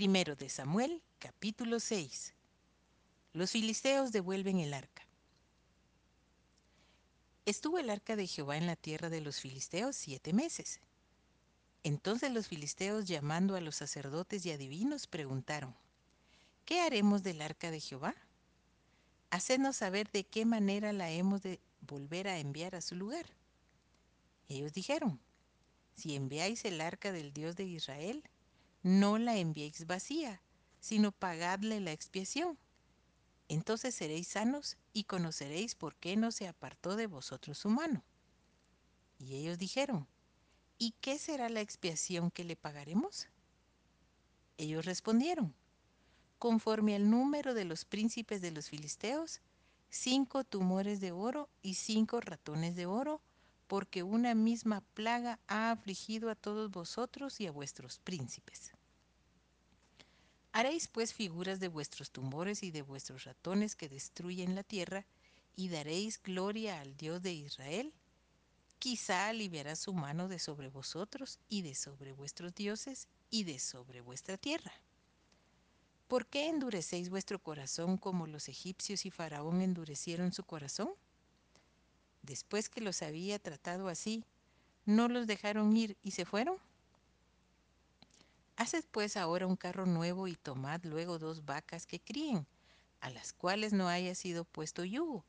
Primero de Samuel, capítulo 6. Los filisteos devuelven el arca. Estuvo el arca de Jehová en la tierra de los filisteos siete meses. Entonces los filisteos, llamando a los sacerdotes y adivinos, preguntaron, ¿qué haremos del arca de Jehová? Hacednos saber de qué manera la hemos de volver a enviar a su lugar. Ellos dijeron, si enviáis el arca del Dios de Israel, no la enviéis vacía, sino pagadle la expiación. Entonces seréis sanos y conoceréis por qué no se apartó de vosotros su mano. Y ellos dijeron, ¿y qué será la expiación que le pagaremos? Ellos respondieron, conforme al número de los príncipes de los filisteos, cinco tumores de oro y cinco ratones de oro, porque una misma plaga ha afligido a todos vosotros y a vuestros príncipes. Haréis pues figuras de vuestros tumores y de vuestros ratones que destruyen la tierra, y daréis gloria al Dios de Israel. Quizá aliviará su mano de sobre vosotros y de sobre vuestros dioses y de sobre vuestra tierra. ¿Por qué endurecéis vuestro corazón como los egipcios y Faraón endurecieron su corazón? Después que los había tratado así, ¿no los dejaron ir y se fueron? Haced pues ahora un carro nuevo y tomad luego dos vacas que críen, a las cuales no haya sido puesto yugo,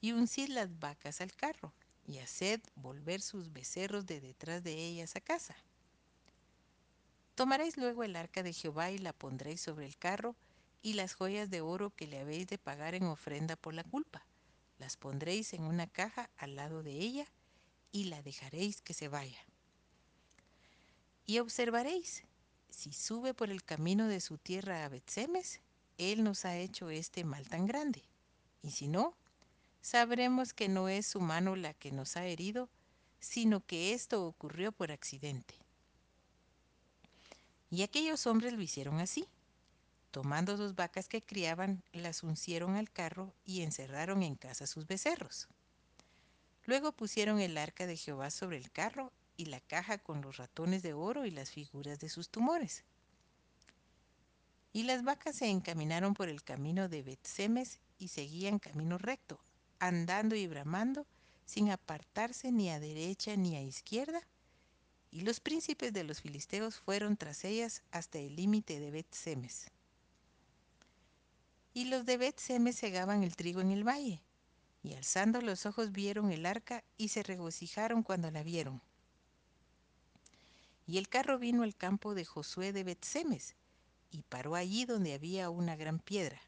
y uncid las vacas al carro, y haced volver sus becerros de detrás de ellas a casa. Tomaréis luego el arca de Jehová y la pondréis sobre el carro, y las joyas de oro que le habéis de pagar en ofrenda por la culpa las pondréis en una caja al lado de ella y la dejaréis que se vaya. Y observaréis, si sube por el camino de su tierra a Betsemes, él nos ha hecho este mal tan grande. Y si no, sabremos que no es su mano la que nos ha herido, sino que esto ocurrió por accidente. Y aquellos hombres lo hicieron así. Tomando dos vacas que criaban, las uncieron al carro y encerraron en casa sus becerros. Luego pusieron el arca de Jehová sobre el carro y la caja con los ratones de oro y las figuras de sus tumores. Y las vacas se encaminaron por el camino de Betsemes y seguían camino recto, andando y bramando, sin apartarse ni a derecha ni a izquierda. Y los príncipes de los filisteos fueron tras ellas hasta el límite de Bet-Semes. Y los de Bet-Semes segaban el trigo en el valle, y alzando los ojos vieron el arca y se regocijaron cuando la vieron. Y el carro vino al campo de Josué de Bet-Semes, y paró allí donde había una gran piedra.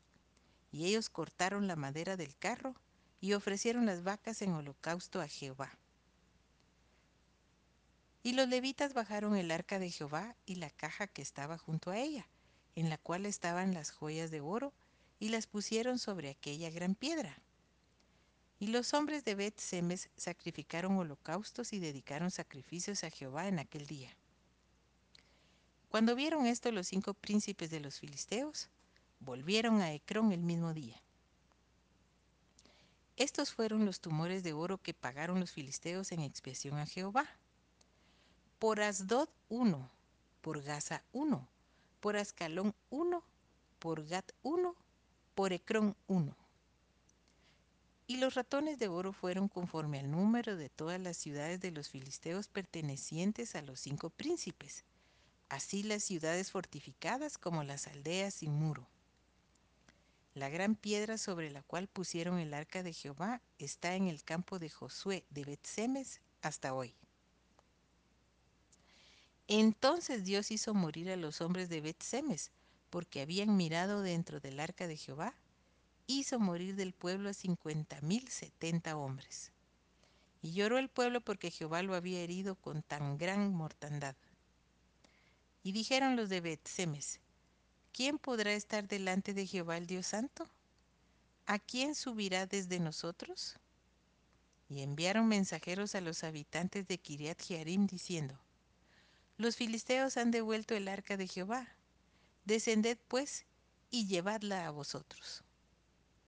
Y ellos cortaron la madera del carro y ofrecieron las vacas en holocausto a Jehová. Y los levitas bajaron el arca de Jehová y la caja que estaba junto a ella, en la cual estaban las joyas de oro y las pusieron sobre aquella gran piedra. Y los hombres de Bet Semes sacrificaron holocaustos y dedicaron sacrificios a Jehová en aquel día. Cuando vieron esto los cinco príncipes de los filisteos, volvieron a Ecrón el mismo día. Estos fueron los tumores de oro que pagaron los filisteos en expiación a Jehová. Por Asdod uno, por Gaza uno, por Ascalón uno, por Gat uno por Ecrón 1. Y los ratones de oro fueron conforme al número de todas las ciudades de los filisteos pertenecientes a los cinco príncipes, así las ciudades fortificadas como las aldeas sin muro. La gran piedra sobre la cual pusieron el arca de Jehová está en el campo de Josué de Betsemes hasta hoy. Entonces Dios hizo morir a los hombres de Betsemes, porque habían mirado dentro del arca de Jehová, hizo morir del pueblo a cincuenta mil setenta hombres. Y lloró el pueblo porque Jehová lo había herido con tan gran mortandad. Y dijeron los de Bet-Semes, ¿quién podrá estar delante de Jehová el Dios Santo? ¿A quién subirá desde nosotros? Y enviaron mensajeros a los habitantes de Kiriat Jearim diciendo, Los filisteos han devuelto el arca de Jehová Descended pues y llevadla a vosotros.